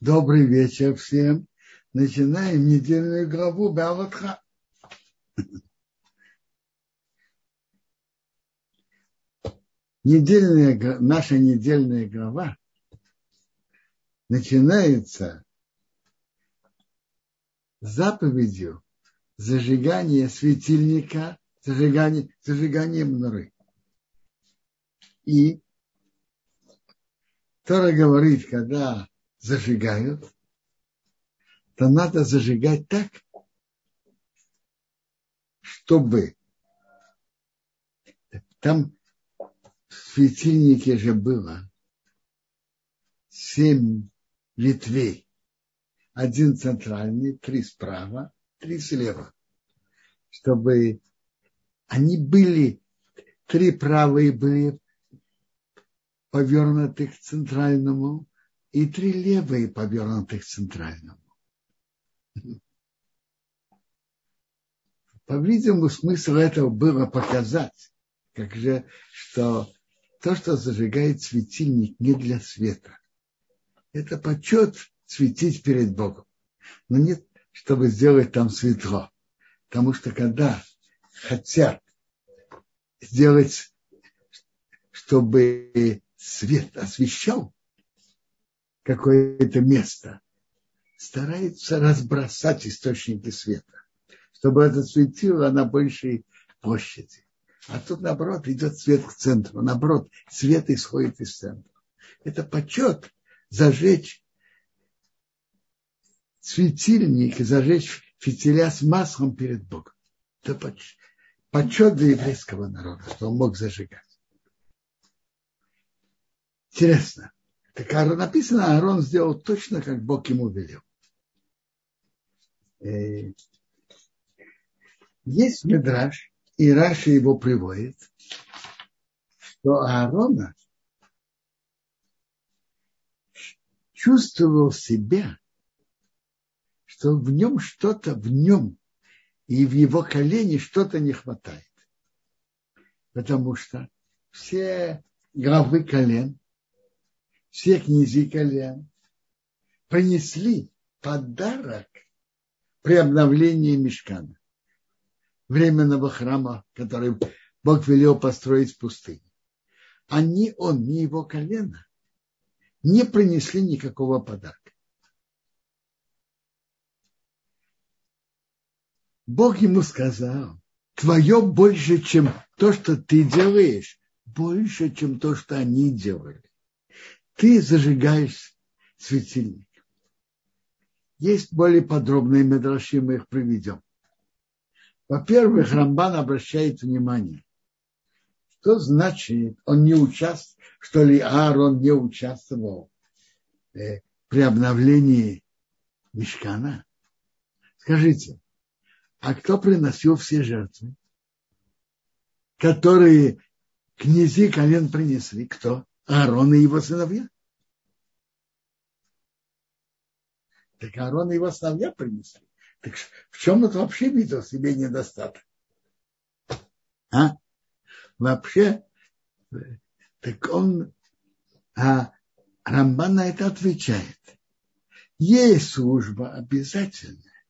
Добрый вечер всем. Начинаем недельную главу Баватха. Недельная, наша недельная глава начинается заповедью зажигания светильника, зажигания, зажигания мноры. И Тора говорит, когда зажигают, то надо зажигать так, чтобы там в светильнике же было семь ветвей. Один центральный, три справа, три слева. Чтобы они были, три правые были повернуты к центральному, и три левые повернуты к центральному. По-видимому, смысл этого было показать, как же, что то, что зажигает светильник, не для света. Это почет светить перед Богом. Но нет, чтобы сделать там светло. Потому что когда хотят сделать, чтобы свет освещал какое-то место, старается разбросать источники света, чтобы это светило на большей площади. А тут, наоборот, идет свет к центру. Наоборот, свет исходит из центра. Это почет зажечь светильник зажечь фитиля с маслом перед Богом. Это почет для еврейского народа, что он мог зажигать. Интересно. Так написано, Аарон сделал точно, как Бог ему велел. Э, есть Медраж, и Раша его приводит, что Аарона чувствовал себя, что в нем что-то, в нем и в его колене что-то не хватает. Потому что все главы колен все князи колен принесли подарок при обновлении мешкана, временного храма, который Бог велел построить в пустыне. А он, ни его колено не принесли никакого подарка. Бог ему сказал, твое больше, чем то, что ты делаешь, больше, чем то, что они делали ты зажигаешь светильник. Есть более подробные медраши, мы их приведем. Во-первых, Рамбан обращает внимание, что значит, он не участвовал, что ли Аарон не участвовал э, при обновлении мешкана. Скажите, а кто приносил все жертвы, которые князи колен принесли? Кто? Аарон и его сыновья. Так Аарон и его сыновья принесли. Так в чем это вообще видел себе недостаток? А? Вообще, так он, а Рамбан на это отвечает. Есть служба обязательная,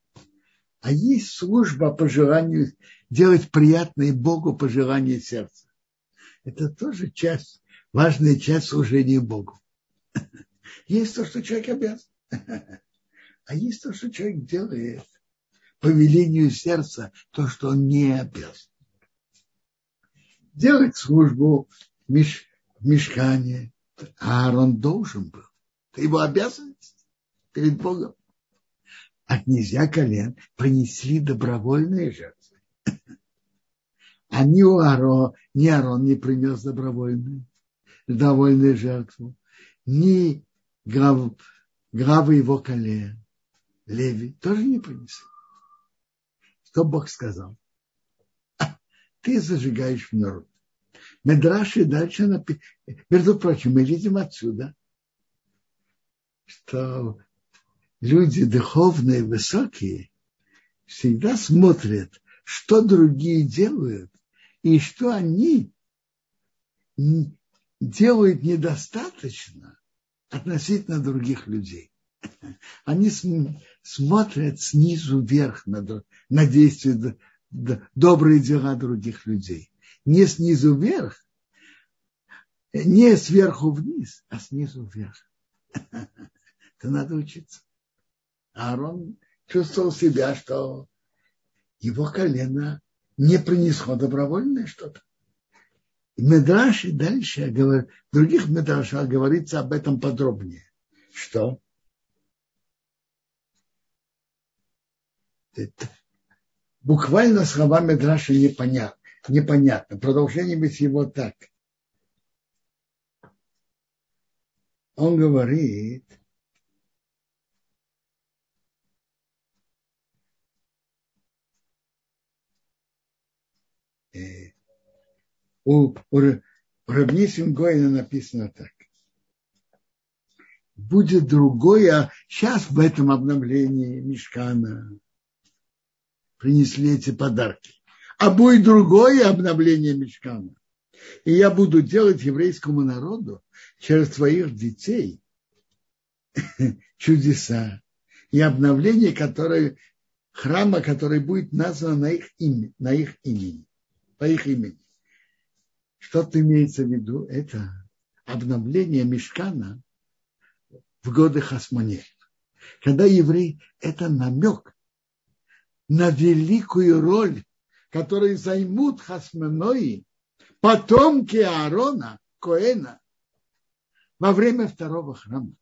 а есть служба по желанию делать приятное Богу по желанию сердца. Это тоже часть важная часть служения Богу. Есть то, что человек обязан. А есть то, что человек делает по велению сердца, то, что он не обязан. Делать службу в, меш, мешкане. Аарон должен был. Это его обязанность перед Богом. А князья колен принесли добровольные жертвы. А ни Аарон, ни Аарон не принес добровольные довольны жертву, ни глав, главы его колен, Леви, тоже не принесли. Что Бог сказал? Ты зажигаешь народ. Медраши дальше написано. Между прочим, мы видим отсюда, что люди духовные, высокие, всегда смотрят, что другие делают, и что они делают недостаточно относительно других людей. Они смотрят снизу вверх на, на действия, добрые дела других людей. Не снизу вверх, не сверху вниз, а снизу вверх. Это надо учиться. Аарон чувствовал себя, что его колено не принесло добровольное что-то. И Медраши дальше, в других Медрашах говорится об этом подробнее. Что? Это, буквально слова Медраши непонятно. непонятно. Продолжение быть его так. Он говорит, э, у, у Рабнисим Гоина написано так. Будет другое, сейчас в этом обновлении Мешкана принесли эти подарки. А будет другое обновление Мешкана. И я буду делать еврейскому народу через своих детей чудеса и обновление которое, храма, который будет назван на их, имя, на их имени, по их имени. Что-то имеется в виду? Это обновление мешкана в годы Хасмонеев. Когда еврей, это намек на великую роль, которую займут Хасмонои, потомки Аарона, Коэна, во время второго храма,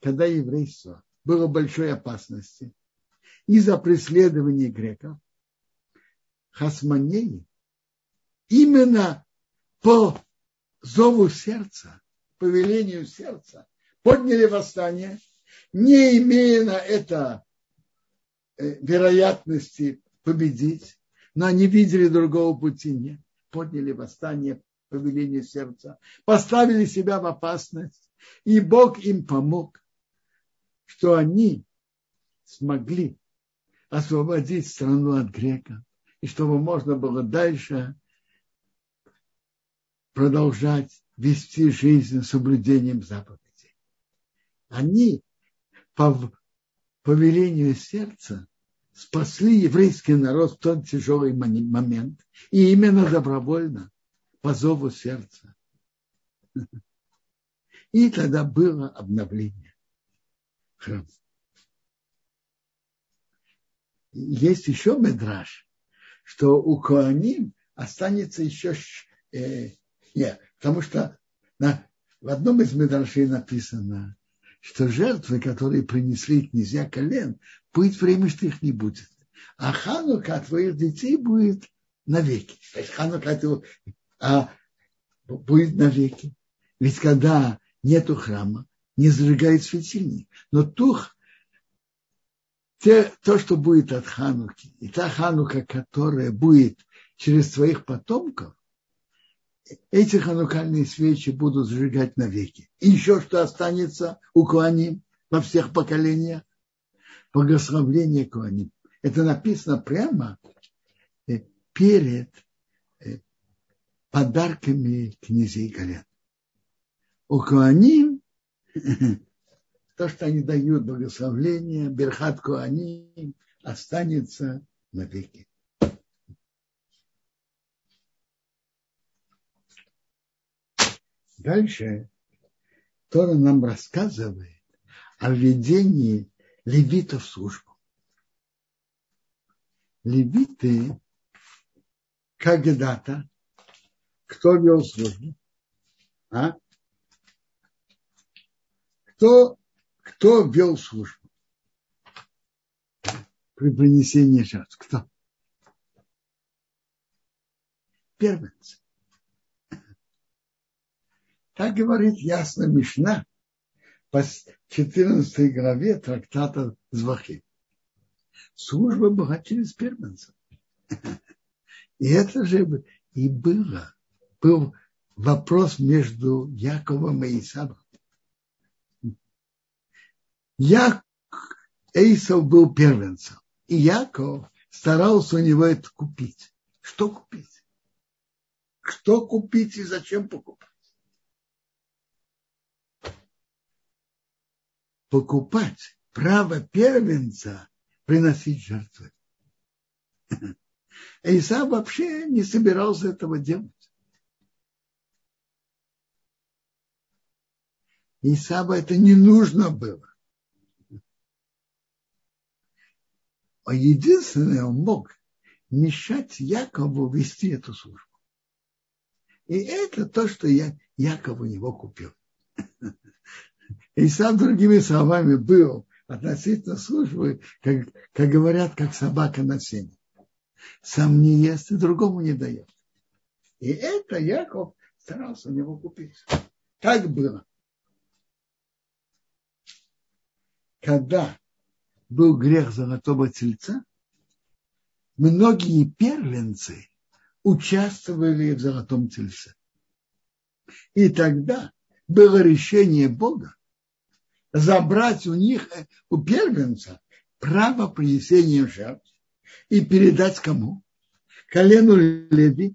когда еврейство было большой опасности из-за преследования греков, Хасмонеи именно по зову сердца, по велению сердца, подняли восстание, не имея на это э, вероятности победить, но они видели другого пути нет, подняли восстание по велению сердца, поставили себя в опасность, и Бог им помог, что они смогли освободить страну от греков, и чтобы можно было дальше продолжать вести жизнь с соблюдением заповедей. Они по повелению сердца спасли еврейский народ в тот тяжелый момент, и именно добровольно, по зову сердца. И тогда было обновление храма. Есть еще медраж, что у Коаним останется еще э, нет, потому что на, в одном из медрашей написано, что жертвы, которые принесли князья колен, будет время, что их не будет. А ханука от твоих детей будет навеки. То есть ханука это, а, будет навеки. Ведь когда нету храма, не зажигает светильник. Но тух, те, то, что будет от хануки, и та ханука, которая будет через своих потомков, эти ханукальные свечи будут зажигать навеки. И еще что останется у Куаним во всех поколениях? Благословление Куаним. Это написано прямо э, перед э, подарками князей Галян. У Куаним то, что они дают благословление, Берхат Куаним останется навеки. Дальше Тора нам рассказывает о введении левитов в службу. Левиты когда-то, кто вел службу? А? Кто, кто вел службу? При принесении жертв. Кто? Первенцы. Так говорит ясно Мишна по 14 главе трактата Звахи. Служба была через первенца. И это же и было. Был вопрос между Яковом и Исавом. Я, Эйсов был первенцем. И Яков старался у него это купить. Что купить? Что купить и зачем покупать? Покупать право первенца приносить жертвы. Исав вообще не собирался этого делать. Исаву это не нужно было. А единственное, он мог мешать Якову вести эту службу. И это то, что я Яков у него купил. И сам другими словами был относительно службы, как, как говорят, как собака на сене. Сам не ест и другому не дает. И это Яков старался у него купить. Так было. Когда был грех золотого тельца, многие первенцы участвовали в золотом тельце. И тогда было решение Бога забрать у них, э, у первенца, право принесения жертв и передать кому? Колену Леви,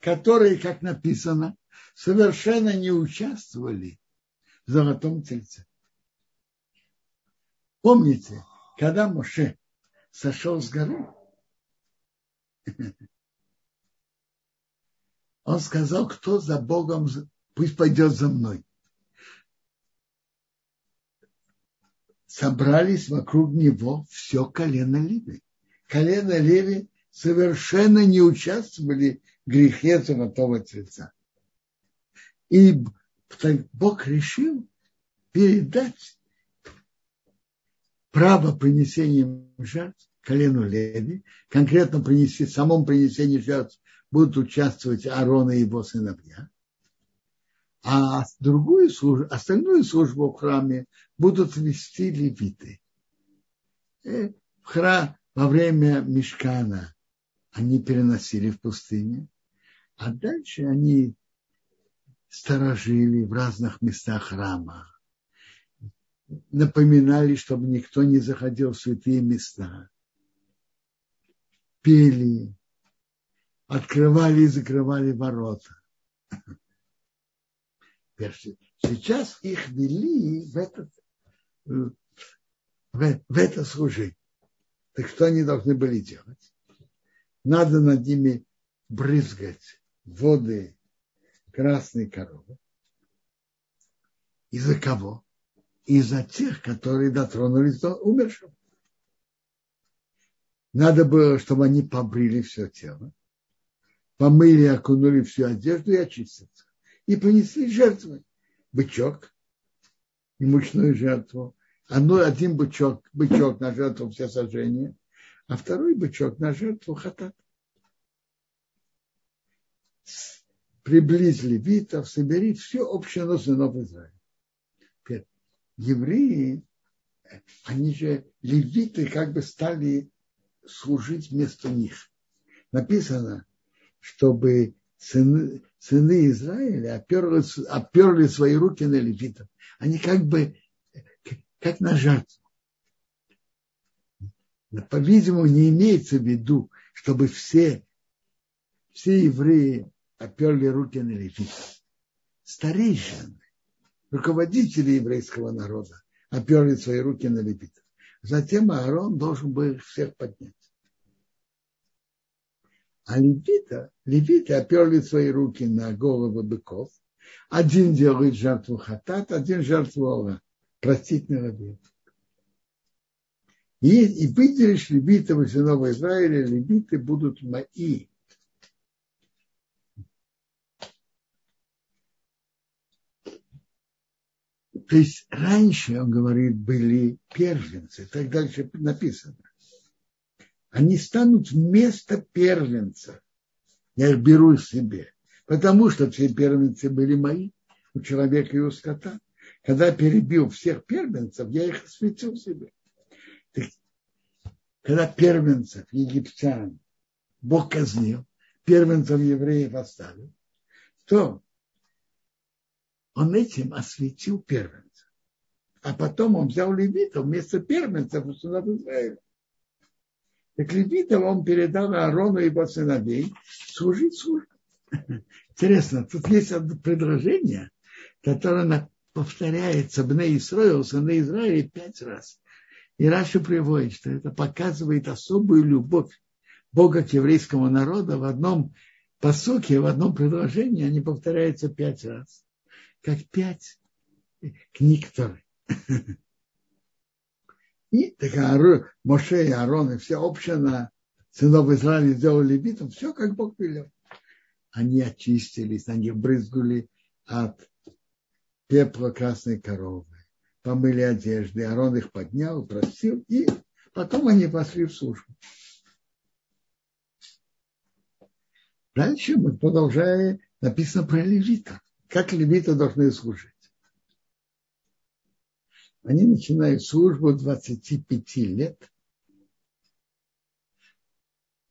которые, как написано, совершенно не участвовали в золотом тельце. Помните, когда Моше сошел с горы, он сказал, кто за Богом, пусть пойдет за мной. Собрались вокруг него все колено Леви. Колено Леви совершенно не участвовали в грехе золотого тельца. И Бог решил передать право принесения жертв колену Леви, конкретно принести, в самом принесении жертв будут участвовать Аарон и его сыновья, а другую службу, остальную службу в храме будут вести левиты. Э, в храм, во время Мешкана они переносили в пустыне, а дальше они сторожили в разных местах храма, напоминали, чтобы никто не заходил в святые места, пели, открывали и закрывали ворота. Сейчас их вели в, этот, в, в это служение. Так что они должны были делать? Надо над ними брызгать воды красной коровы. Из-за кого? Из-за тех, которые дотронулись до умершего. Надо было, чтобы они побрили все тело, помыли, окунули всю одежду и очистятся. И принесли жертвы. Бычок и мучную жертву. Одно, один бычок, бычок на жертву все сожжения, а второй бычок на жертву хатат. Приблизили витов, собери все общее сынов Израиля. Евреи, они же левиты как бы стали служить вместо них. Написано, чтобы сыны, сыны Израиля оперли, оперли свои руки на левитов. Они как бы, как на жертву. По-видимому, не имеется в виду, чтобы все, все евреи оперли руки на левитов. Старейшины, руководители еврейского народа оперли свои руки на левитов. Затем Аарон должен был их всех поднять. А левита, левиты оперли свои руки на головы быков. Один делает жертву хатат, один жертву Алла, простительного греха. И, и выделишь левитов из сынов Израиля, левиты будут мои. То есть раньше, он говорит, были первенцы, так дальше написано. Они станут вместо первенца. Я их беру себе. Потому что все первенцы были мои, у человека и у скота. Когда перебил всех первенцев, я их осветил себе. Когда первенцев египтян Бог казнил, первенцев евреев оставил, то он этим осветил первенцев. А потом он взял левитов вместо первенцев у сынов Израиля. Так левитов он передал Аарону и его сыновей служить службу. Интересно, тут есть одно предложение, которое повторяется Бне Исраил, сыны Израиля пять раз. И Раша приводит, что это показывает особую любовь Бога к еврейскому народу в одном посоке, в одном предложении, они повторяются пять раз. Как пять книг Торы. И так Моше и Аарон и вся община сынов Израиля сделали левитом, все как Бог велел. Они очистились, они брызгали от пепла красной коровы, помыли одежды, Арон их поднял, просил, и потом они пошли в службу. Дальше мы продолжаем, написано про левита, как левиты должны служить. Они начинают службу 25 лет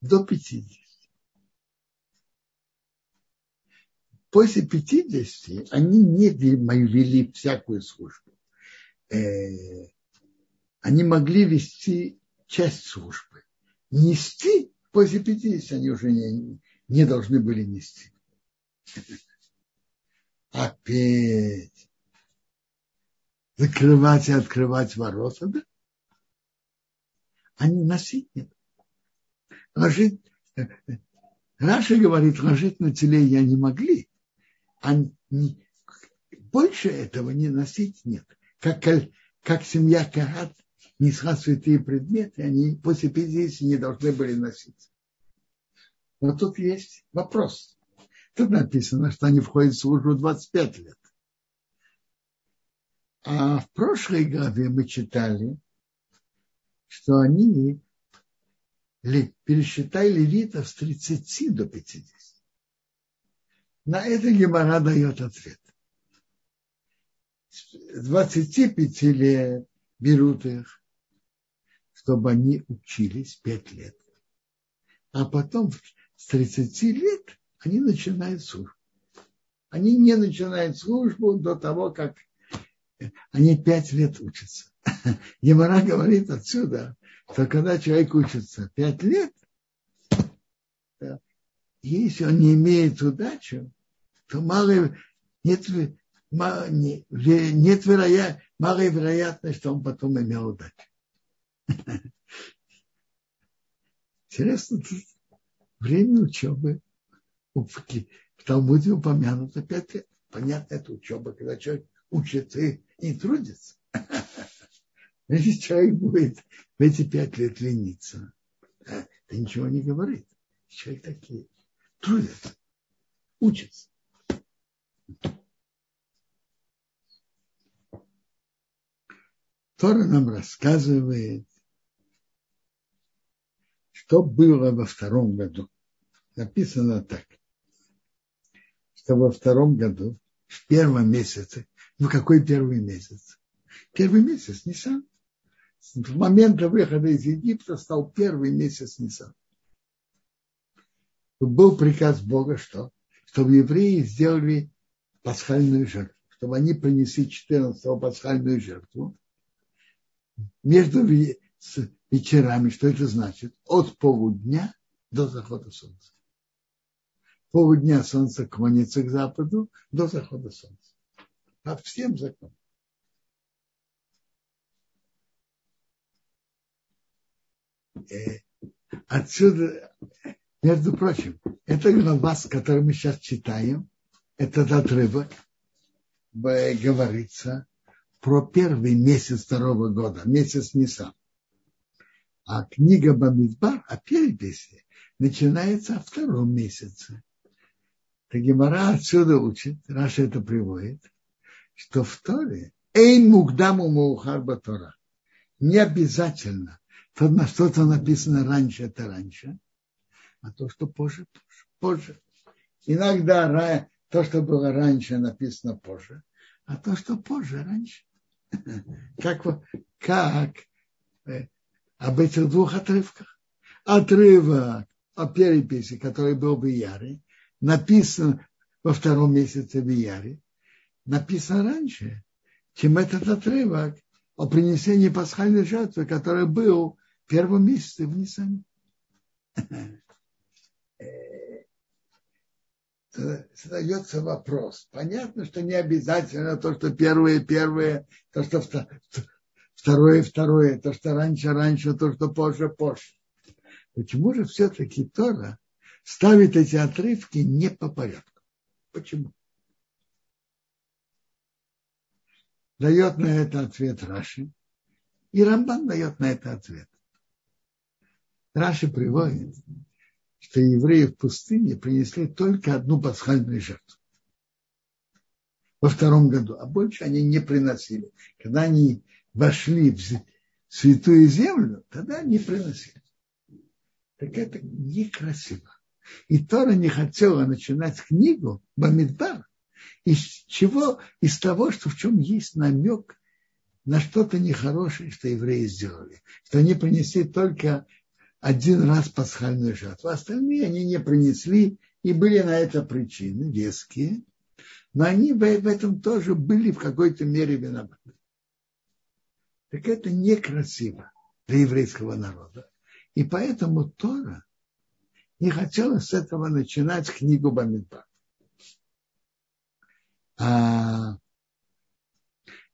до 50. После 50 они не вели всякую службу. Э, они могли вести часть службы. Нести после 50 они уже не, не должны были нести. Опять закрывать и открывать ворота, да? Они носить нет. Ложить, э, э, Раша говорит, ложить на теле я не могли. А не, больше этого не носить нет. Как, как семья Кагат несла святые предметы, они после 50 не должны были носить. Но тут есть вопрос. Тут написано, что они входят в службу 25 лет. А в прошлой главе мы читали, что они пересчитали левитов с 30 до 50. На это Гемора дает ответ. С 25 лет берут их, чтобы они учились 5 лет. А потом с 30 лет они начинают службу. Они не начинают службу до того, как они пять лет учатся. Емара говорит отсюда, что когда человек учится пять лет, если он не имеет удачу, то мало, нет, нет вероя, малая вероятность, что он потом имел удачу. Интересно, тут время учебы в Талмуде упомянуто пять лет. Понятно, это учеба, когда человек учится и трудится. Если человек будет в эти пять лет лениться, это ничего не говорит. Человек такие трудится, учится. Тора нам рассказывает, что было во втором году. Написано так, что во втором году, в первом месяце, ну, какой первый месяц? Первый месяц Нисан. В момент выхода из Египта стал первый месяц Нисан. Был приказ Бога, что? Чтобы евреи сделали пасхальную жертву. Чтобы они принесли 14-го пасхальную жертву. Между вечерами, что это значит? От полудня до захода солнца. Полудня солнце клонится к западу до захода солнца по всем законам. Э, отсюда, между прочим, это глава, с которой мы сейчас читаем, этот отрывок, говорится про первый месяц второго года, месяц Нисан. А книга Бамидбар о переписи начинается о втором месяце. Так Гемора отсюда учит, Раша это приводит, что в Торе Эйн Мугдаму Маухар Батора. Не обязательно. То, на что-то написано раньше, это раньше. А то, что позже. позже. Иногда то, что было раньше, написано позже. А то, что позже, раньше. Как, как э, об этих двух отрывках. Отрывок о переписи, который был в Яре, написан во втором месяце в Яре, написано раньше, чем этот отрывок о принесении пасхальной жертвы, который был в первом месяце в Нисане. задается вопрос. Понятно, что не обязательно то, что первое, первое, то, что второе, второе, то, что раньше, раньше, то, что позже, позже. Почему же все-таки Тора ставит эти отрывки не по порядку? Почему? Дает на это ответ Раши, и Рамбан дает на это ответ. Раши приводит, что евреи в пустыне принесли только одну пасхальную жертву во втором году, а больше они не приносили. Когда они вошли в святую землю, тогда они приносили. Так это некрасиво. И Тора не хотела начинать книгу Бамидбар из чего? Из того, что в чем есть намек на что-то нехорошее, что евреи сделали. Что они принесли только один раз пасхальную жертву. Остальные они не принесли, и были на это причины веские. Но они в этом тоже были в какой-то мере виноваты. Так это некрасиво для еврейского народа. И поэтому Тора не хотела с этого начинать книгу Бамидбар. А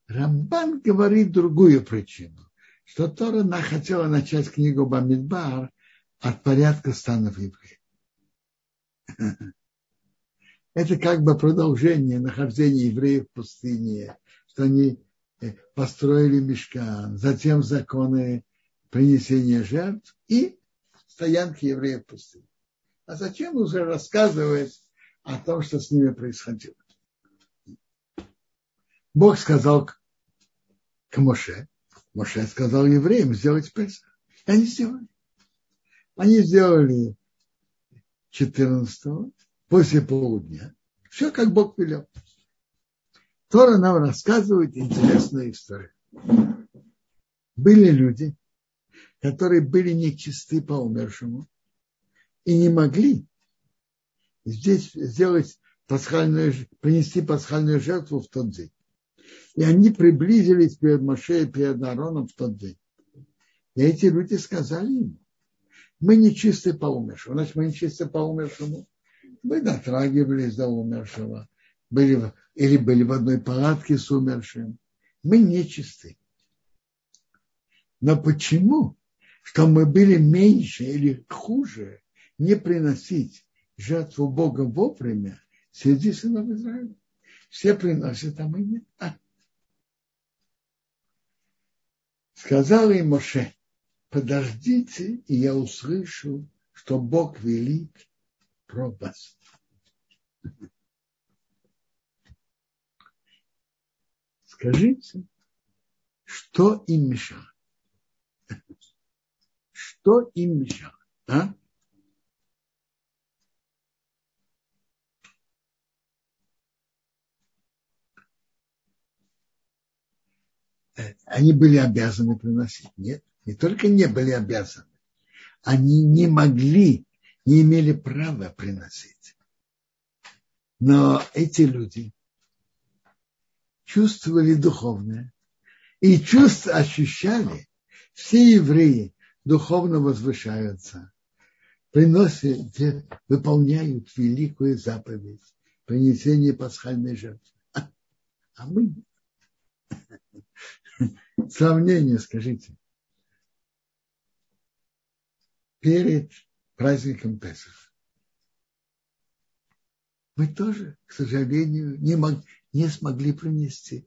Рамбан говорит другую причину, что Тора хотела начать книгу Бамидбар от порядка станов евреев. Это как бы продолжение нахождения евреев в пустыне, что они э, построили мешкан, затем законы принесения жертв и стоянки евреев в пустыне. А зачем уже рассказывать о том, что с ними происходило? Бог сказал к Моше, Моше сказал евреям сделать Песах. И они сделали. Они сделали 14 после полудня. Все, как Бог велел. Тора нам рассказывает интересную историю. Были люди, которые были нечисты по умершему и не могли здесь сделать пасхальную, принести пасхальную жертву в тот день. И они приблизились перед Моше и перед Аароном в тот день. И эти люди сказали ему, мы не чисты по умершему. Значит, мы не чисты по умершему. Мы дотрагивались до умершего. Были, или были в одной палатке с умершим. Мы не чисты. Но почему? Что мы были меньше или хуже не приносить жертву Бога вовремя среди сынов Израиля? Все приносят, а мы нет. А. Сказал им Моше, подождите, и я услышу, что Бог велит про вас. Скажите, что им мешало? Что им мешало? А? Они были обязаны приносить. Нет, не только не были обязаны, они не могли, не имели права приносить. Но эти люди чувствовали духовное и чувств ощущали. Все евреи духовно возвышаются, приносят, выполняют великую заповедь принесения пасхальной жертвы. А мы Сравнение, скажите. Перед праздником Песах. Мы тоже, к сожалению, не, мог, не смогли принести.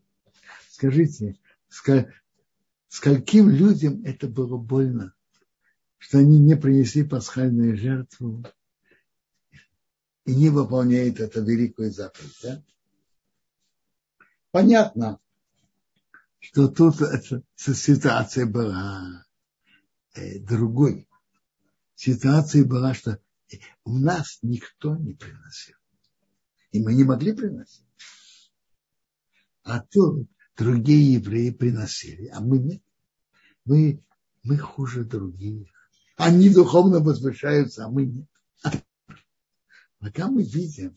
Скажите, ска, скольким людям это было больно, что они не принесли пасхальную жертву и не выполняют эту великую заповедь. Да? Понятно, что тут эта ситуация была э, другой. Ситуация была, что у нас никто не приносил. И мы не могли приносить. А тут другие евреи приносили, а мы нет. Мы, мы хуже других. Они духовно возвышаются, а мы нет. Пока мы видим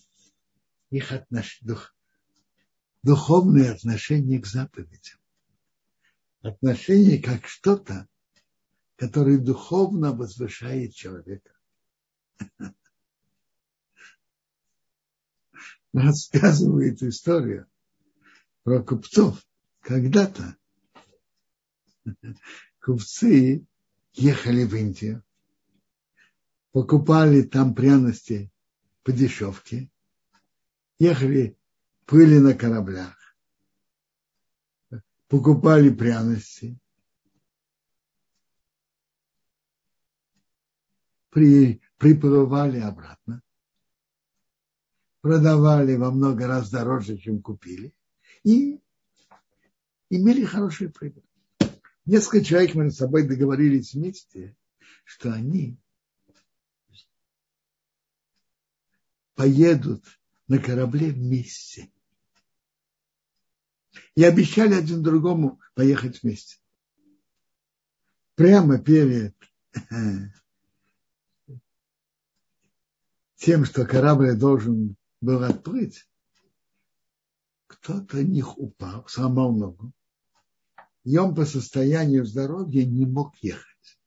их отнош... дух... духовное отношение к заповедям отношение как что-то, которое духовно возвышает человека. рассказывает историю про купцов. Когда-то купцы ехали в Индию, покупали там пряности по дешевке, ехали, плыли на кораблях, покупали пряности, при, приплывали обратно, продавали во много раз дороже, чем купили, и имели хорошую прибыль. Несколько человек между собой договорились вместе, что они поедут на корабле вместе. И обещали один другому поехать вместе. Прямо перед тем, что корабль должен был отплыть, кто-то них упал, сломал ногу. И он по состоянию здоровья не мог ехать.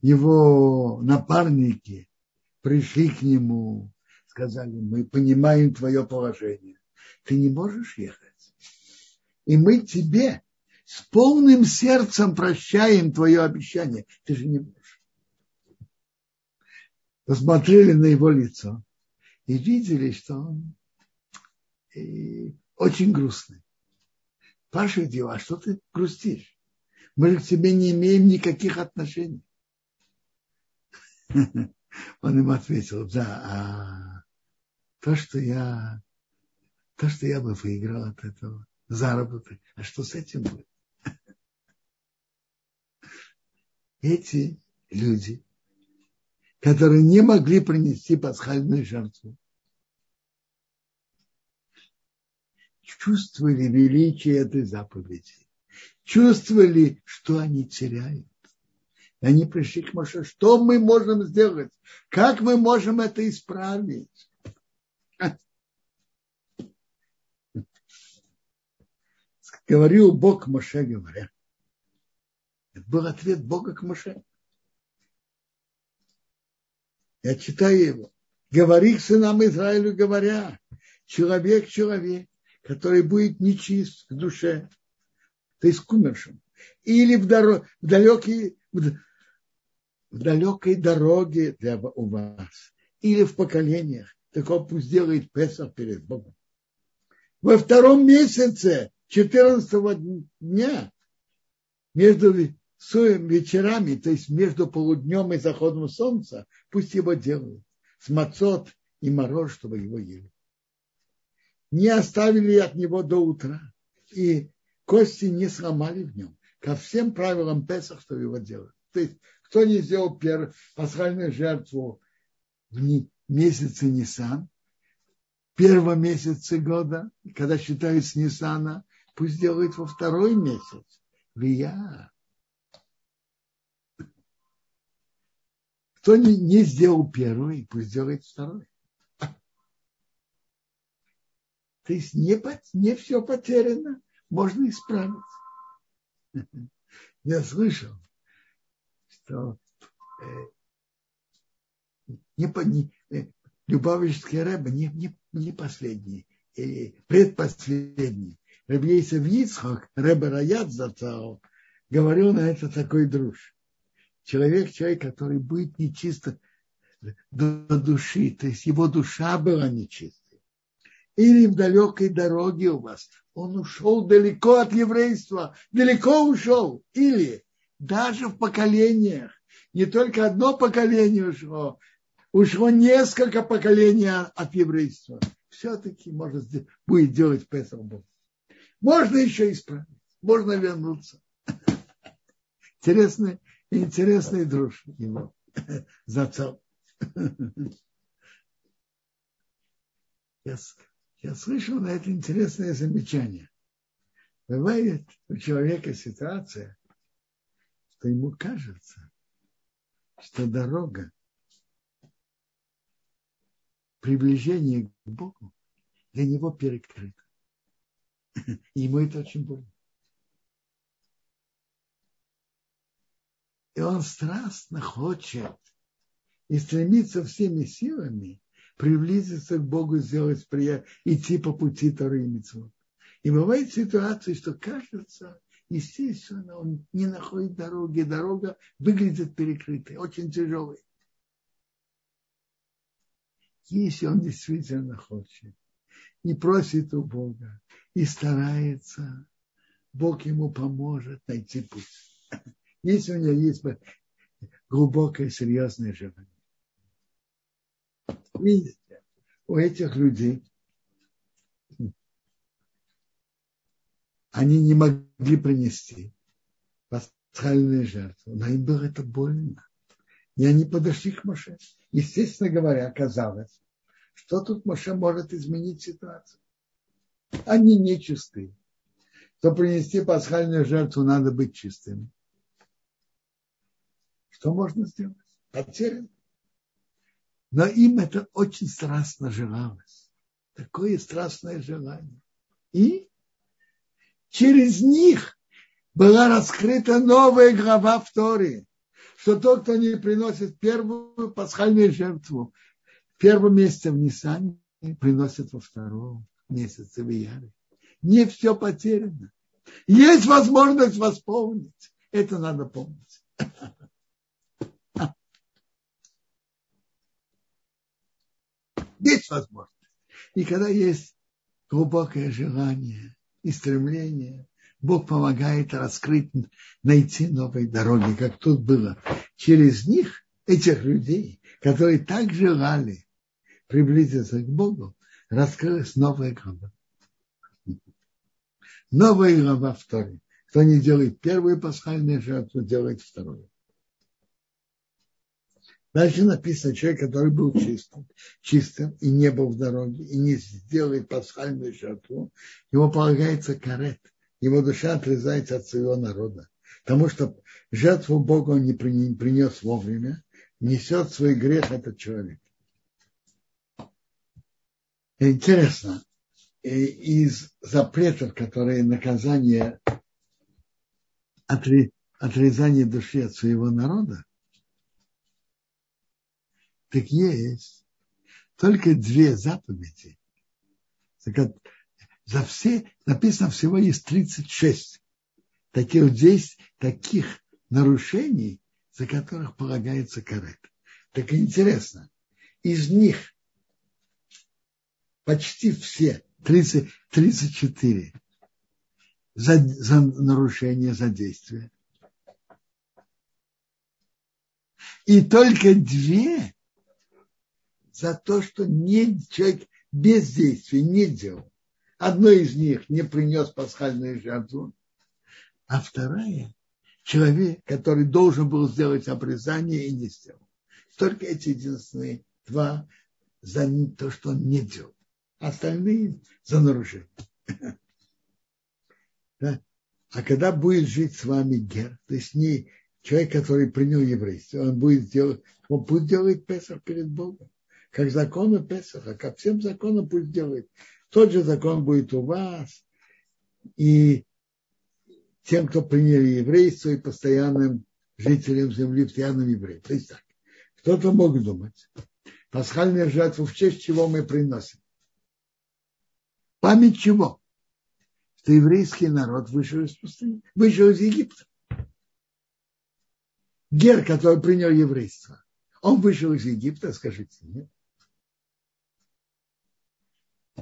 Его напарники пришли к нему, сказали, мы понимаем твое положение. Ты не можешь ехать. И мы тебе с полным сердцем прощаем твое обещание. Ты же не можешь. Посмотрели на его лицо и видели, что он очень грустный. Паша, дела, что ты грустишь? Мы же к тебе не имеем никаких отношений. Он им ответил, да, а то, что я, то, что я бы выиграл от этого заработок, а что с этим будет? Эти люди, которые не могли принести пасхальную жертву, чувствовали величие этой заповеди, чувствовали, что они теряют. Они пришли к Моше, что мы можем сделать, как мы можем это исправить. Говорил Бог Моше, говоря. Это был ответ Бога к Моше. Я читаю его. Говори к сынам Израилю, говоря, человек, человек, который будет нечист в душе, то есть к умершим, или в, дорог, в, далекой, в, в далекой дороге для у вас, или в поколениях, так он пусть делает Песах перед Богом. Во втором месяце, 14 дня, между вечерами, то есть между полуднем и заходом солнца, пусть его делают с мацот и мороз, чтобы его ели не оставили от него до утра, и кости не сломали в нем. Ко всем правилам Песах, что его делать. То есть, кто не сделал первую пасхальную жертву в месяце Нисан, первом месяце года, когда считают с Нисана, пусть делает во второй месяц. Вия. Кто не, не сделал первый, пусть делает второй. То есть не, не все потеряно, можно исправить. Я слышал, что э, не, не, э, Любавичский рэб не, не, не последний, предпоследний. Рабейса Вицхак, рэб Раят зацал, говорил на это такой друж. Человек, человек, который будет нечисто до души, то есть его душа была нечиста или в далекой дороге у вас. Он ушел далеко от еврейства, далеко ушел. Или даже в поколениях, не только одно поколение ушло, ушло несколько поколений от еврейства. Все-таки может, будет делать Песах Бог. Можно еще исправить, можно вернуться. Интересный, интересный друж его. Зацел. Yes. Я слышал на это интересное замечание. Бывает у человека ситуация, что ему кажется, что дорога приближения к Богу для него перекрыта. И ему это очень больно. И он страстно хочет и стремится всеми силами приблизиться к Богу, сделать приятно, идти по пути Торы и Митцвот. И бывает ситуации, что кажется, естественно, он не находит дороги, дорога выглядит перекрытой, очень тяжелой. Если он действительно хочет и просит у Бога, и старается, Бог ему поможет найти путь. Если у него есть глубокое, серьезное желание. Видите, у этих людей они не могли принести пасхальную жертву, но им было это больно. И они подошли к Моше. Естественно говоря, оказалось, что тут Моше может изменить ситуацию. Они не чисты. Чтобы принести пасхальную жертву, надо быть чистым. Что можно сделать? Потерян. Но им это очень страстно желалось. Такое страстное желание. И через них была раскрыта новая глава в Торе, что тот, кто не приносит первую пасхальную жертву в первом месяце в Нисане, приносит во втором месяце в Яре. Не все потеряно. Есть возможность восполнить. Это надо помнить. Есть возможность. И когда есть глубокое желание и стремление, Бог помогает раскрыть, найти новые дороги, как тут было. Через них, этих людей, которые так желали приблизиться к Богу, раскрылась новая глава. Новая глава вторая. Кто не делает первую пасхальную жертву, делает вторую. Дальше написано, человек, который был чистым, чистым и не был в дороге, и не сделает пасхальную жертву, ему полагается карет, его душа отрезается от своего народа. Потому что жертву Богу он не принес вовремя, несет свой грех этот человек. Интересно, из запретов, которые наказание отрезание души от своего народа, так есть только две заповеди. За все написано всего есть 36 таких здесь таких нарушений, за которых полагается карет. Так интересно, из них почти все, 30, 34, за, за нарушение, за действие. И только две за то, что не, человек бездействие не делал. Одно из них не принес пасхальную жертву, а вторая человек, который должен был сделать обрезание и не сделал. Только эти единственные два за то, что он не делал. Остальные за нарушение. Да? А когда будет жить с вами гер, то есть не человек, который принял еврейство, он будет делать, он будет делать Песах перед Богом как законы Песаха, как всем законам пусть делает. Тот же закон будет у вас и тем, кто приняли еврейство и постоянным жителям земли, постоянным евреям. То есть так. Кто-то мог думать, пасхальную жертву в честь чего мы приносим. Память чего? Что еврейский народ вышел из пустыни, вышел из Египта. Гер, который принял еврейство, он вышел из Египта, скажите, нет?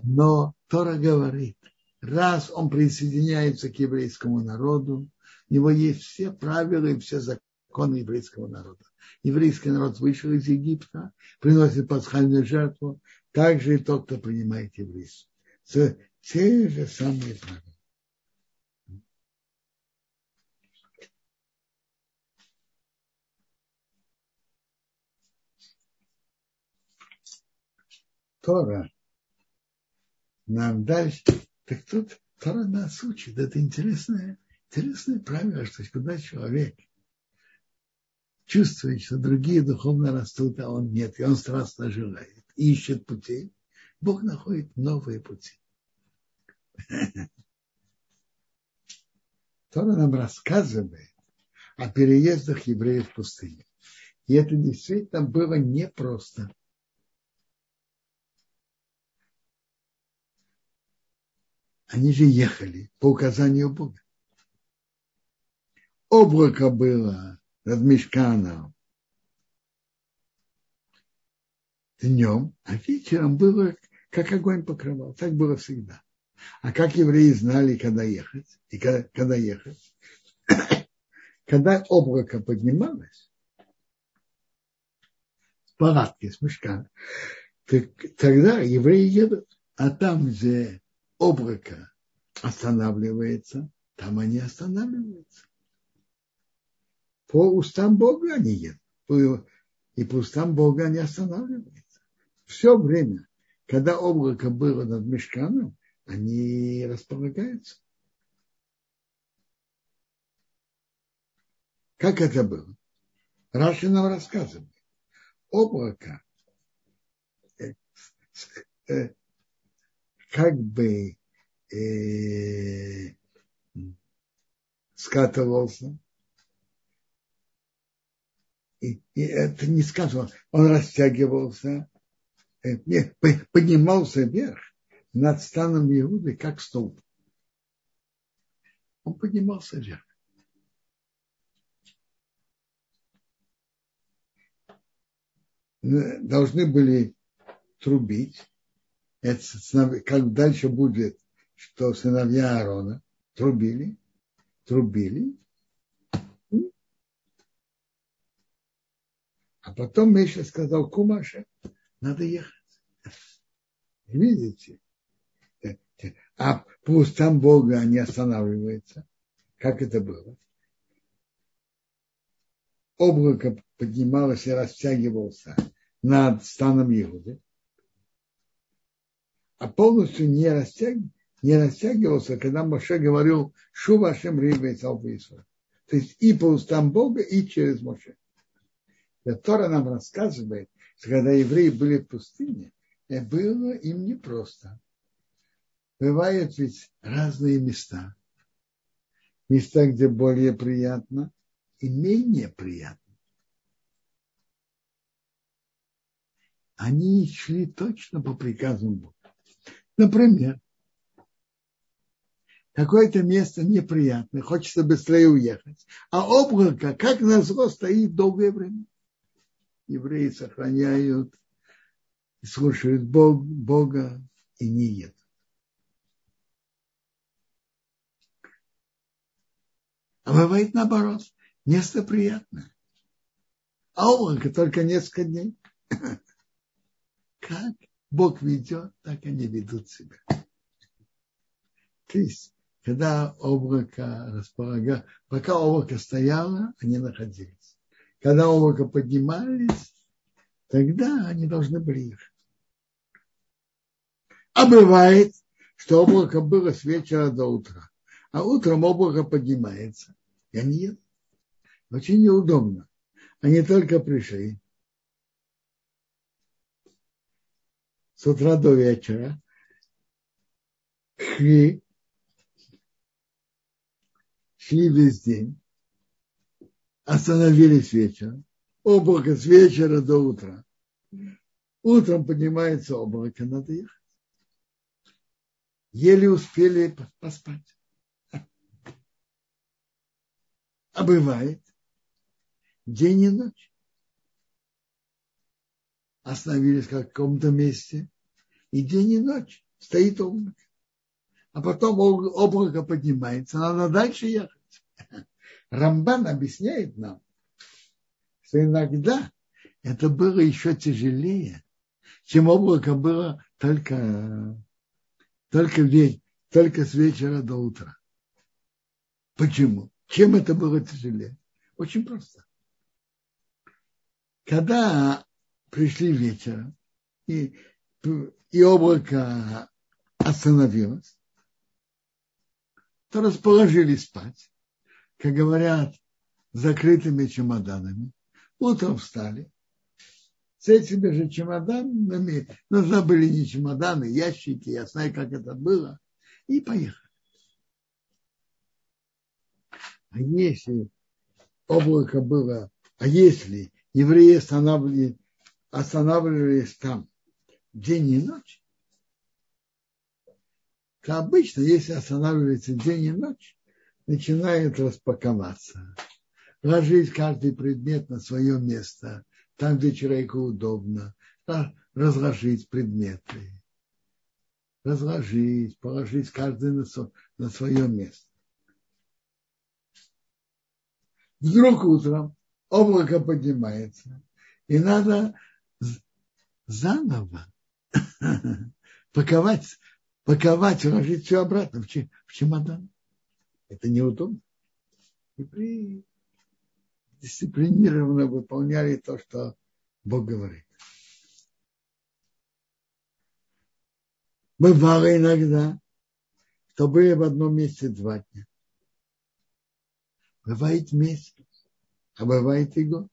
Но Тора говорит, раз он присоединяется к еврейскому народу, у него есть все правила и все законы еврейского народа. Еврейский народ вышел из Египта, приносит пасхальную жертву, также и тот, кто принимает еврейство. Те же самые правила. Тора нам дальше. Так тут Тора нас учит. Это интересное, интересное правило, что когда человек чувствует, что другие духовно растут, а он нет, и он страстно желает, ищет пути, Бог находит новые пути. Тора нам рассказывает о переездах евреев в пустыне, И это действительно было непросто. Они же ехали по указанию Бога. Облако было над Мешканом днем, а вечером было как огонь покрывал. Так было всегда. А как евреи знали, когда ехать? И когда, когда ехать? когда облако поднималось, с палатки, с мешками, так, тогда евреи едут. А там, где облако останавливается, там они останавливаются. По устам Бога они едут. И по устам Бога они останавливаются. Все время, когда облако было над мешканом, они располагаются. Как это было? Раши нам рассказывает. Облако э, э, как бы э, скатывался. И, и это не сказано, он растягивался, поднимался вверх над станом Иуды, как столб. Он поднимался вверх. Должны были трубить, это как дальше будет, что сыновья Аарона трубили, трубили, а потом Миша сказал Кумаше, надо ехать. Видите? А по устам Бога не останавливается. Как это было? Облако поднималось и растягивался над станом Иуды а полностью не, растяг, не растягивался, когда Моше говорил «Шу вашим рыбой Исра». То есть и по устам Бога, и через Моше. И Тора нам рассказывает, когда евреи были в пустыне, это было им непросто. Бывают ведь разные места. Места, где более приятно и менее приятно. Они шли точно по приказам Бога. Например, какое-то место неприятное, хочется быстрее уехать, а облако, как назло, стоит долгое время. Евреи сохраняют, слушают Бог, Бога и не едут. А бывает наоборот, место приятное. А облако только несколько дней. Как Бог ведет, так они ведут себя. То есть, когда облако располагало, пока облако стояло, они находились. Когда облако поднимались, тогда они должны были ехать. А бывает, что облако было с вечера до утра, а утром облако поднимается, и они едут. Очень неудобно. Они только пришли, с утра до вечера шли, шли весь день, остановились вечером, облако с вечера до утра. Утром поднимается облако, надо ехать. Еле успели поспать. А бывает день и ночь. Остановились в каком-то месте, и день и ночь стоит облако. А потом облако поднимается, надо дальше ехать. Рамбан объясняет нам, что иногда это было еще тяжелее, чем облако было только, только, веч, только с вечера до утра. Почему? Чем это было тяжелее? Очень просто. Когда пришли вечером, и и облако остановилось, то расположились спать, как говорят, закрытыми чемоданами. Утром встали. С этими же чемоданами, нужны были не чемоданы, ящики, я знаю, как это было, и поехали. А если облако было, а если евреи останавливались, останавливались там день и ночь, то обычно, если останавливается день и ночь, начинает распаковаться, ложить каждый предмет на свое место, там, где человеку удобно, разложить предметы, разложить, положить каждый на, на свое место. Вдруг утром облако поднимается, и надо заново паковать, паковать, уложить все обратно в, чемодан. Это неудобно. Евреи дисциплинированно выполняли то, что Бог говорит. Бывало иногда, что были в одном месте два дня. Бывает месяц, а бывает и год.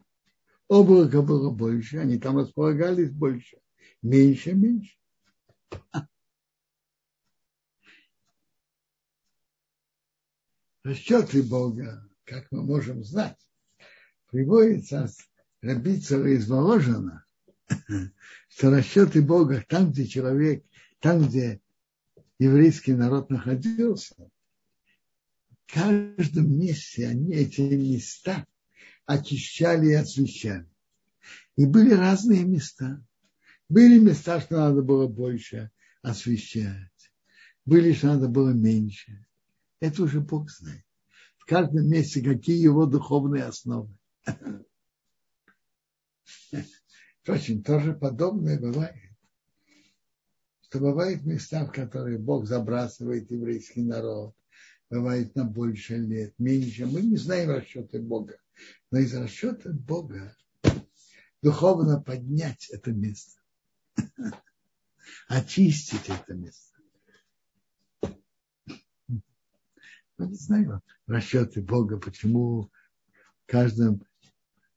Облако было больше, они там располагались больше. Меньше, меньше. Расчеты Бога, как мы можем знать, приводится от Рабицера из Воложина, что расчеты Бога там, где человек, там, где еврейский народ находился, в каждом месте они эти места очищали и освещали. И были разные места. Были места, что надо было больше освещать. Были, что надо было меньше. Это уже Бог знает. В каждом месте какие его духовные основы. Впрочем, тоже подобное бывает. Что бывают места, в которые Бог забрасывает еврейский народ, бывает на больше лет, меньше. Мы не знаем расчеты Бога но из расчета Бога духовно поднять это место, очистить это место. Я не знаю расчеты Бога, почему каждом,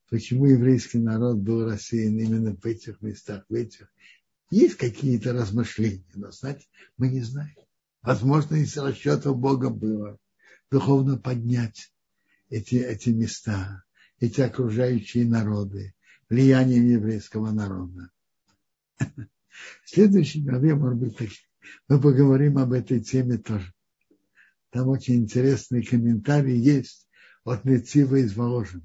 почему еврейский народ был рассеян именно в этих местах, в этих. Есть какие-то размышления, но, знаете, мы не знаем. Возможно, из расчетов Бога было духовно поднять эти, эти места, эти окружающие народы, влиянием еврейского народа. В следующей главе, может быть, мы поговорим об этой теме тоже. Там очень интересный комментарий есть от Мецива из Воложина.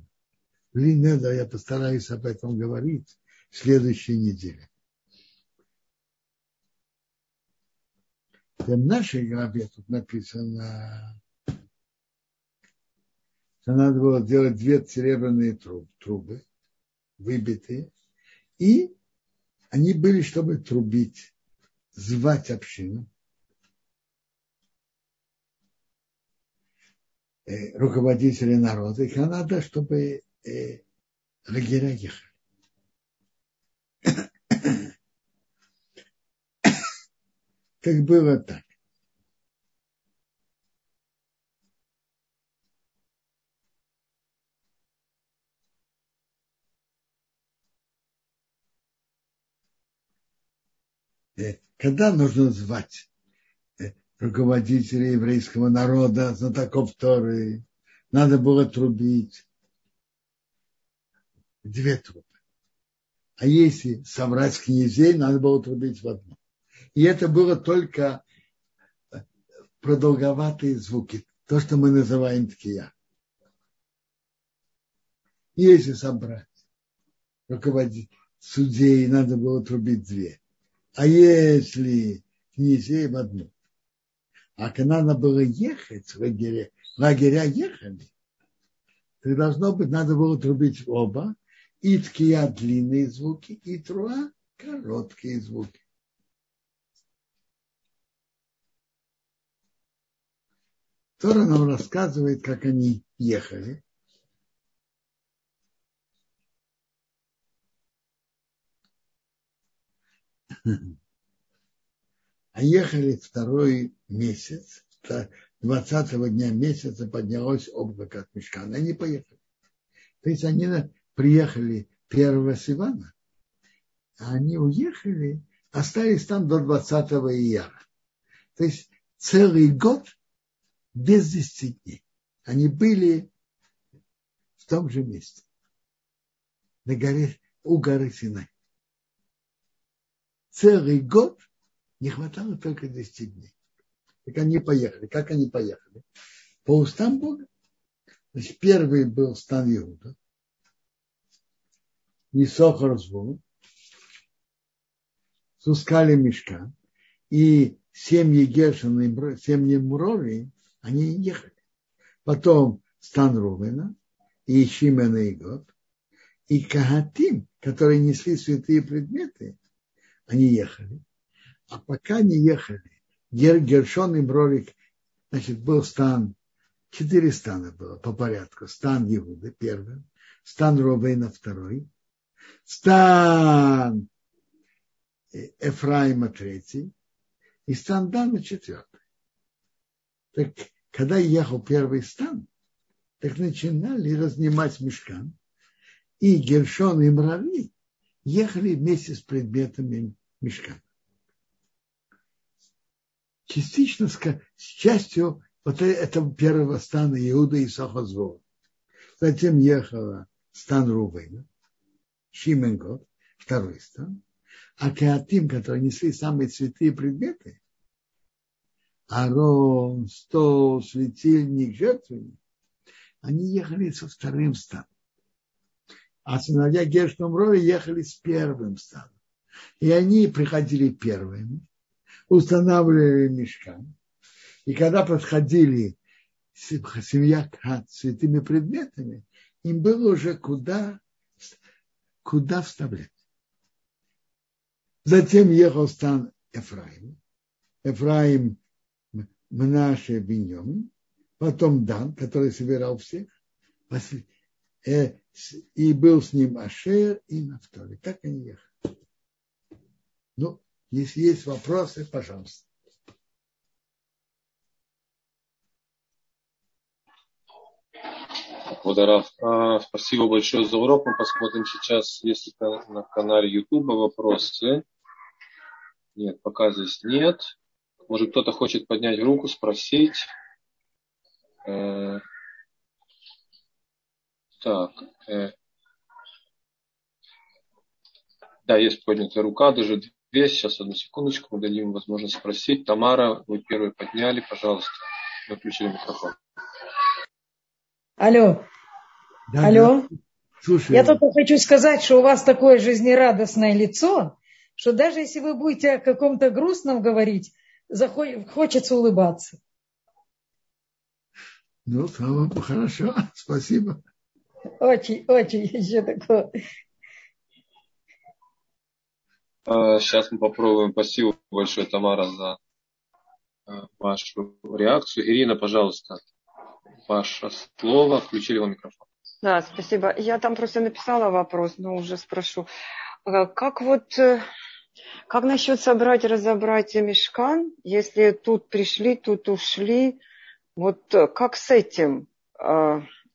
Линеда я постараюсь об этом говорить в следующей неделе. В нашей главе тут написано что надо было делать две серебряные трубы, выбитые, и они были, чтобы трубить, звать общину. Руководители народа, их надо, чтобы э, лагеря ехали. как было так. Э, когда нужно звать э, руководителей еврейского народа, знатоков Торы, надо было трубить две трубы. А если собрать князей, надо было трубить в одну. И это было только э, продолговатые звуки, то, что мы называем ткия. Если собрать руководить судей, надо было трубить две. А если князей в одну? А когда надо было ехать в лагеря, лагеря ехали, то должно быть, надо было трубить оба, и ткия длинные звуки, и труа короткие звуки. Тора нам рассказывает, как они ехали. А ехали второй месяц, 20 дня месяца поднялось облако от Мешкана. Они поехали. То есть они приехали 1 Сивана, а они уехали, остались там до 20 ияра. То есть целый год без 10 дней. Они были в том же месте, на горе, у горы Синай целый год не хватало только 10 дней. Так они поехали. Как они поехали? По устам Бога. Значит, первый был стан Иуда. Нисохар звук. Сускали мешка. И семьи Гершина и семьи Мурови, они ехали. Потом стан Рувена и Шимена и Год. И Кагатим, которые несли святые предметы, они ехали. А пока не ехали, Гер, Гершон и Бролик, значит, был стан, четыре стана было по порядку. Стан Иуды первый, стан Ровейна второй, стан Эфраима третий и стан Дана четвертый. Так когда ехал первый стан, так начинали разнимать мешкан, и Гершон и Мрави ехали вместе с предметами мешкана частично с частью вот этого первого стана Иуда и Сахазвора. Затем ехала стан Рубейна, Шименгот, второй стан, а Кеатим, которые несли самые святые предметы, Арон, стол, светильник, жертвенник, они ехали со вторым станом. А сыновья Гершном Роя ехали с первым станом. И они приходили первыми, устанавливали мешкан. И когда подходили семья к святыми предметами, им было уже куда, куда вставлять. Затем ехал стан Ефраим. Ефраим Мнаше Беньомин. Потом Дан, который собирал всех. Э, и был с ним Ашер и Нафтали. Так они ехали. Ну, если есть вопросы, пожалуйста. Квадарав. А, спасибо большое за урок. Мы посмотрим сейчас, есть на канале YouTube вопросы. Нет, пока здесь нет. Может, кто-то хочет поднять руку, спросить. Э, так. Э, да, есть поднятая рука, даже Весь, сейчас одну секундочку, мы дадим возможность спросить. Тамара, вы первые подняли, пожалуйста. Выключили микрофон. Алло. Да, Алло. Да. Слушай. Я только хочу сказать, что у вас такое жизнерадостное лицо, что даже если вы будете о каком-то грустном говорить, хочется улыбаться. Ну, хорошо, спасибо. Очень, очень еще такое. Сейчас мы попробуем. Спасибо большое, Тамара, за э, вашу реакцию. Ирина, пожалуйста, ваше слово. Включили вам микрофон. Да, спасибо. Я там просто написала вопрос, но уже спрошу. Э, как вот, э, как насчет собрать, разобрать мешкан, если тут пришли, тут ушли, вот как с этим?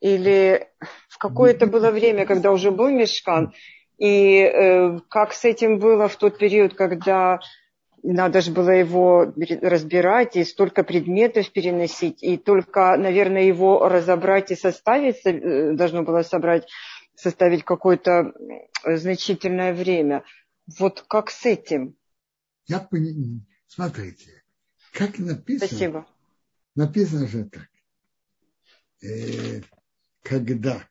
Или в какое-то было время, когда уже был мешкан, и э, как с этим было в тот период, когда надо же было его разбирать и столько предметов переносить, и только, наверное, его разобрать и составить э, должно было собрать, составить какое-то значительное время. Вот как с этим? Я понимаю. Смотрите, как написано. Спасибо. Написано же так. Э, когда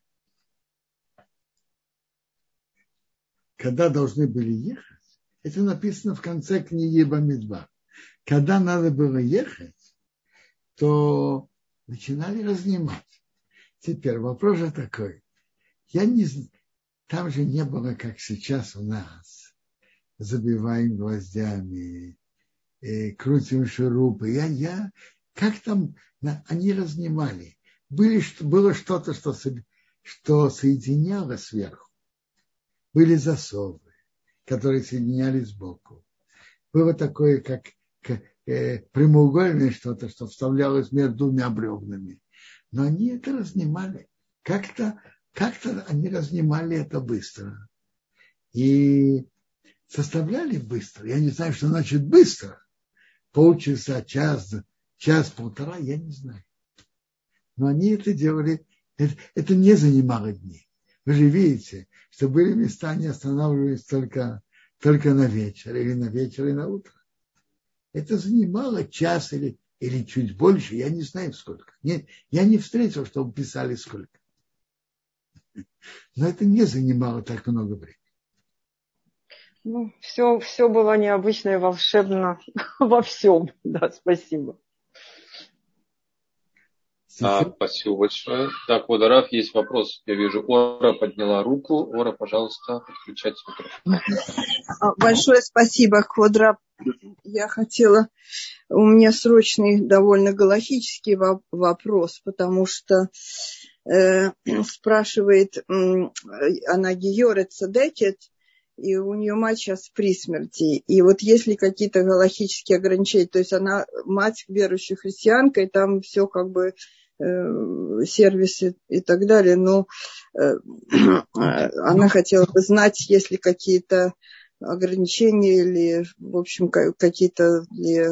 когда должны были ехать, это написано в конце книги Бамидба. Когда надо было ехать, то начинали разнимать. Теперь вопрос же такой. Я не там же не было, как сейчас у нас. Забиваем гвоздями, э, крутим шурупы. Я, я, как там, они разнимали. Были, было что-то, что, что соединяло сверху были засовы, которые соединялись сбоку. Было такое, как э, прямоугольное что-то, что вставлялось между двумя бревнами. Но они это разнимали. Как-то как они разнимали это быстро. И составляли быстро. Я не знаю, что значит быстро. Полчаса, час, час-полтора, я не знаю. Но они это делали, это, это не занимало дней. Вы же видите, что были места, не останавливались только, только на вечер, или на вечер, и на утро. Это занимало час или, или чуть больше, я не знаю сколько. Нет, я не встретил, чтобы писали сколько. Но это не занимало так много времени. Ну, все, все было необычно и волшебно во всем. Да, спасибо. А, спасибо большое. Так, Водорав, есть вопрос. Я вижу, Ора подняла руку. Ора, пожалуйста, подключайте микрофон. А, большое спасибо, Квадра. Я хотела... У меня срочный, довольно галактический вопрос, потому что э, спрашивает, э, она Георет Садекет, и у нее мать сейчас при смерти. И вот если какие-то галактические ограничения, то есть она мать верующая христианка, и там все как бы сервисы и так далее, но э, она хотела бы знать, есть ли какие-то ограничения или, в общем, какие-то для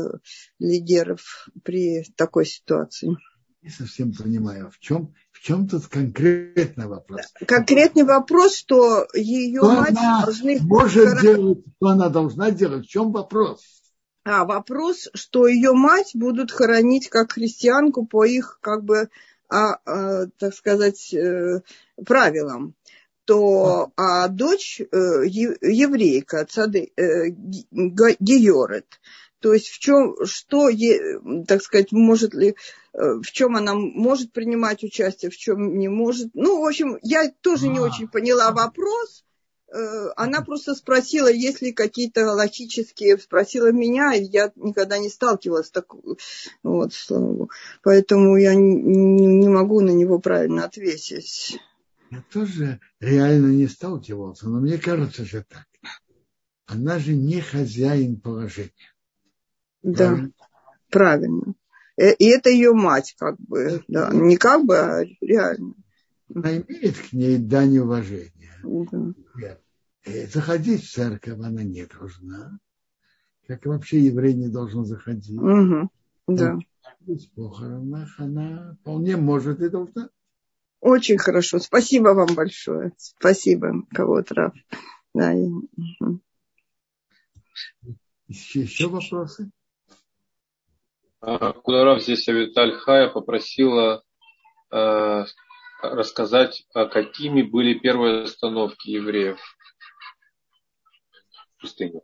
лидеров при такой ситуации. Не совсем понимаю, в чем, в чем тут конкретный вопрос? Конкретный вопрос, что ее что мать она должны... может делать, что она должна делать, в чем вопрос? А вопрос, что ее мать будут хоронить как христианку по их, как бы, а, а, так сказать, э, правилам, то а дочь э, еврейка, цады, э, Георет, то есть в чем, что, так сказать, может ли, в чем она может принимать участие, в чем не может. Ну, в общем, я тоже не очень поняла вопрос, она просто спросила, есть ли какие-то галактические, спросила меня, и я никогда не сталкивалась с такой, вот, слава богу. Поэтому я не, не могу на него правильно ответить. Я тоже реально не сталкивался, но мне кажется, что так. Она же не хозяин положения. Да, правильно. правильно. Э, и это ее мать, как бы, да, не как бы, а реально. Она имеет к ней дань уважения. Да. Э, заходить в церковь она не должна. Как вообще еврей не должен заходить. Угу. Да. В похоронах она вполне может и должна. Очень хорошо. Спасибо вам большое. Спасибо, кого-то Раф. Да. Угу. Еще, еще вопросы? А, Кударов здесь Авиталь Хая попросила э, рассказать, а какими были первые остановки евреев в пустыне.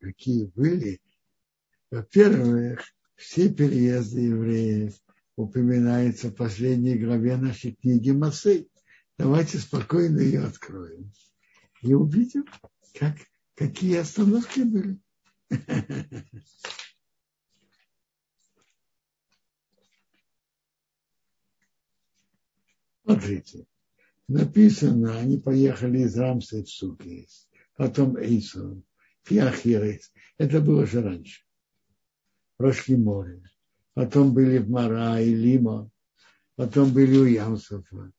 Какие были? Во-первых, все переезды евреев упоминаются в последней главе нашей книги Масей. Давайте спокойно ее откроем и увидим, как, какие остановки были. Смотрите, написано, они поехали из Рамса в Сукис, потом Эйсон, Фиахирес. Это было же раньше. Прошли море. Потом были в Мара и Лима. Потом были у Ямсофа.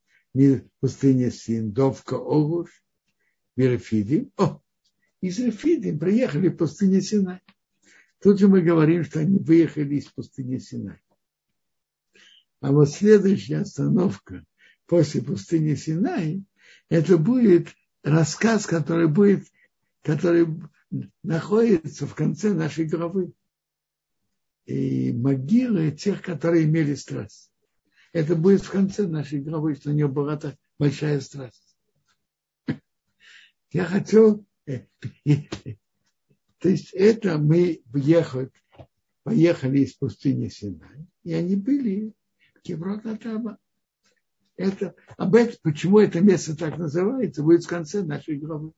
Пустыня Син, Довка Огуш, Мирфидим. О, из Рефидим приехали в пустыню Синай. Тут же мы говорим, что они выехали из пустыни Синай. А вот следующая остановка после пустыни Синай, это будет рассказ, который будет, который находится в конце нашей главы. И могилы тех, которые имели страсть. Это будет в конце нашей главы, что у него была так большая страсть. Я хотел, э, то есть это мы въехали, поехали из пустыни Синай, и они были в Кеврот Атаба. Это, об этом, почему это место так называется, будет в конце нашей главы.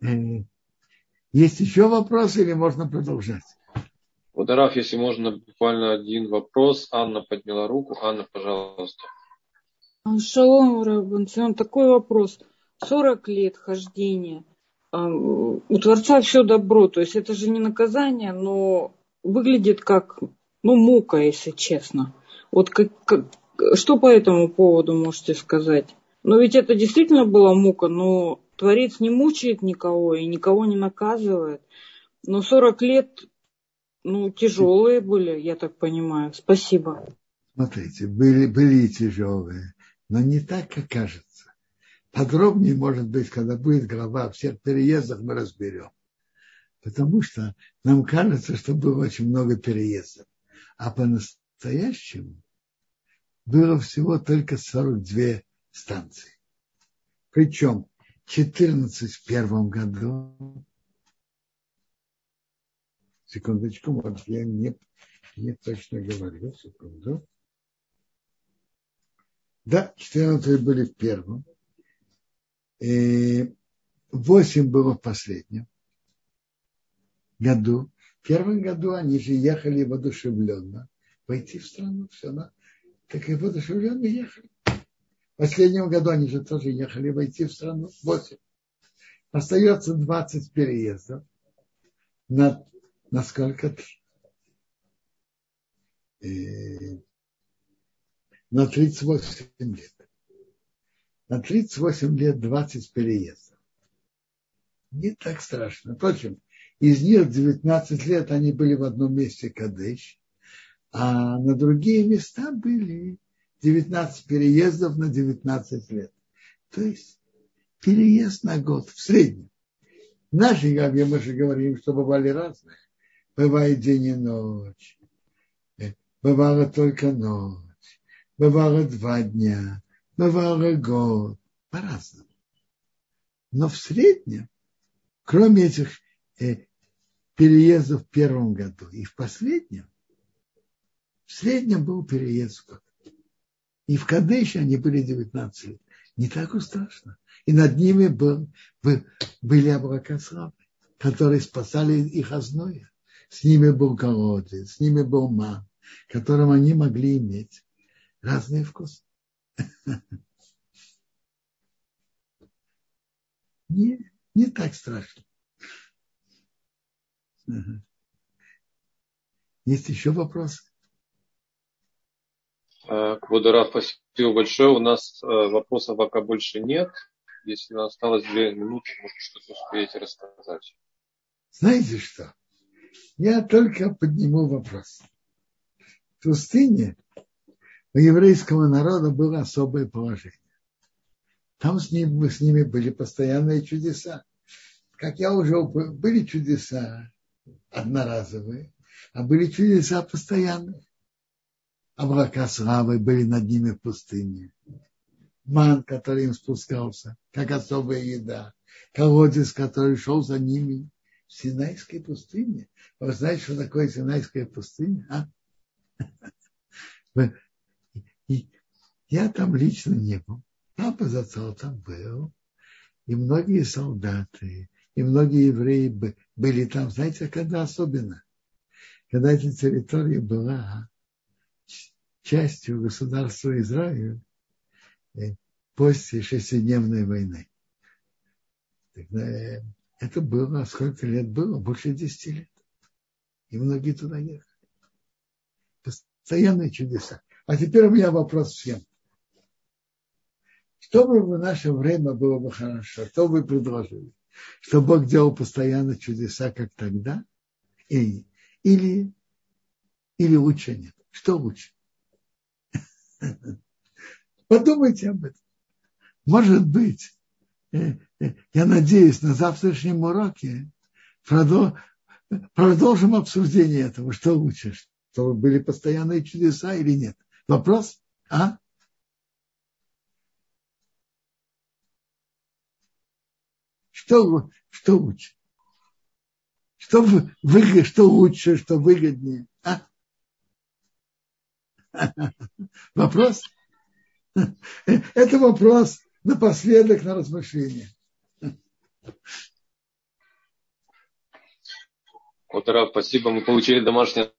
Э, есть еще вопросы или можно продолжать? Водораф, если можно, буквально один вопрос. Анна подняла руку. Анна, пожалуйста. Шалом, Рабанцион. Такой вопрос. 40 лет хождения. У Творца все добро. То есть это же не наказание, но выглядит как ну, мука, если честно. Вот как, как, что по этому поводу можете сказать? Но ведь это действительно была мука, но Творец не мучает никого и никого не наказывает. Но 40 лет, ну, тяжелые были, я так понимаю. Спасибо. Смотрите, были, были тяжелые, но не так, как кажется. Подробнее, может быть, когда будет глава о всех переездах, мы разберем. Потому что нам кажется, что было очень много переездов. А по-настоящему было всего только 42 станции. Причем 14 в первом году. Секундочку, может, я не, не точно говорю. Секунду. Да, 14 были в первом. И 8 было в последнем году. В первом году они же ехали воодушевленно. Войти в страну, все, на, так и воодушевленно ехали. В последнем году они же тоже ехали войти в страну. 8. Остается 20 переездов. На, на сколько? И, на 38 лет. На 38 лет 20 переездов. Не так страшно. Впрочем, из них 19 лет они были в одном месте Кадыш, а на другие места были 19 переездов на 19 лет. То есть переезд на год в среднем. Наши гаве мы же говорим, что бывали разные. Бывает день и ночь. Э, бывало только ночь. Бывало два дня. Бывало год. По-разному. Но в среднем, кроме этих э, переездов в первом году и в последнем, в среднем был переезд. И в Кадыше они были 19 лет. Не так уж страшно. И над ними был, были облака славы, которые спасали их озноя. С ними был колодец, с ними был ман, которым они могли иметь разные вкусы. Не, не так страшно. Есть еще вопросы? Квадорав, спасибо большое. У нас э, вопросов пока больше нет. Если осталось две минуты, может, что-то успеете рассказать. Знаете что? Я только подниму вопрос. В пустыне у еврейского народа было особое положение. Там с ними, с ними были постоянные чудеса. Как я уже были чудеса одноразовые, а были чудеса постоянные облака славы были над ними в пустыне. Ман, который им спускался, как особая еда. Колодец, который шел за ними в Синайской пустыне. Вы знаете, что такое Синайская пустыня? А? Я там лично не был. Папа зацел там был. И многие солдаты, и многие евреи были там. Знаете, когда особенно? Когда эта территория была частью государства Израиль э, после шестидневной войны. Тогда это было, сколько лет было? Больше десяти лет. И многие туда ехали. Постоянные чудеса. А теперь у меня вопрос всем. Что бы в наше время было бы хорошо? Что бы вы предложили? Что Бог делал постоянно чудеса, как тогда? Или, или, или лучше нет? Что лучше? Подумайте об этом. Может быть, э, э, я надеюсь, на завтрашнем уроке продолжим обсуждение этого, что лучше, чтобы были постоянные чудеса или нет. Вопрос? А? Что, что лучше? Что, выгод, что лучше, что выгоднее? Вопрос? Это вопрос напоследок на размышление. Вот, Раф, спасибо. Мы получили домашнее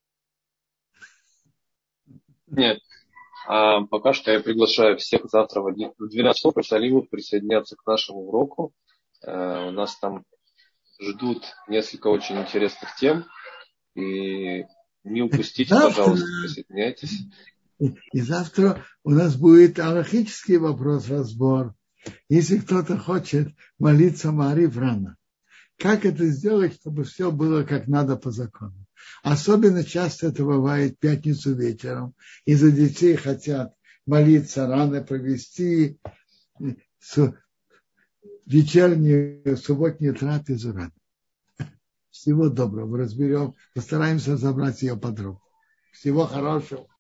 нет. А пока что я приглашаю всех завтра в 12 часов по присоединяться к нашему уроку. Э, у нас там ждут несколько очень интересных тем. И не упустите, завтра, пожалуйста, присоединяйтесь. И, и завтра у нас будет аллахический вопрос, разбор. Если кто-то хочет молиться Марив рано, как это сделать, чтобы все было как надо по закону? Особенно часто это бывает в пятницу вечером. Из-за детей хотят молиться рано, провести вечернюю субботнюю трапезу рано. Всего доброго. Разберем, постараемся забрать ее подругу. Всего хорошего.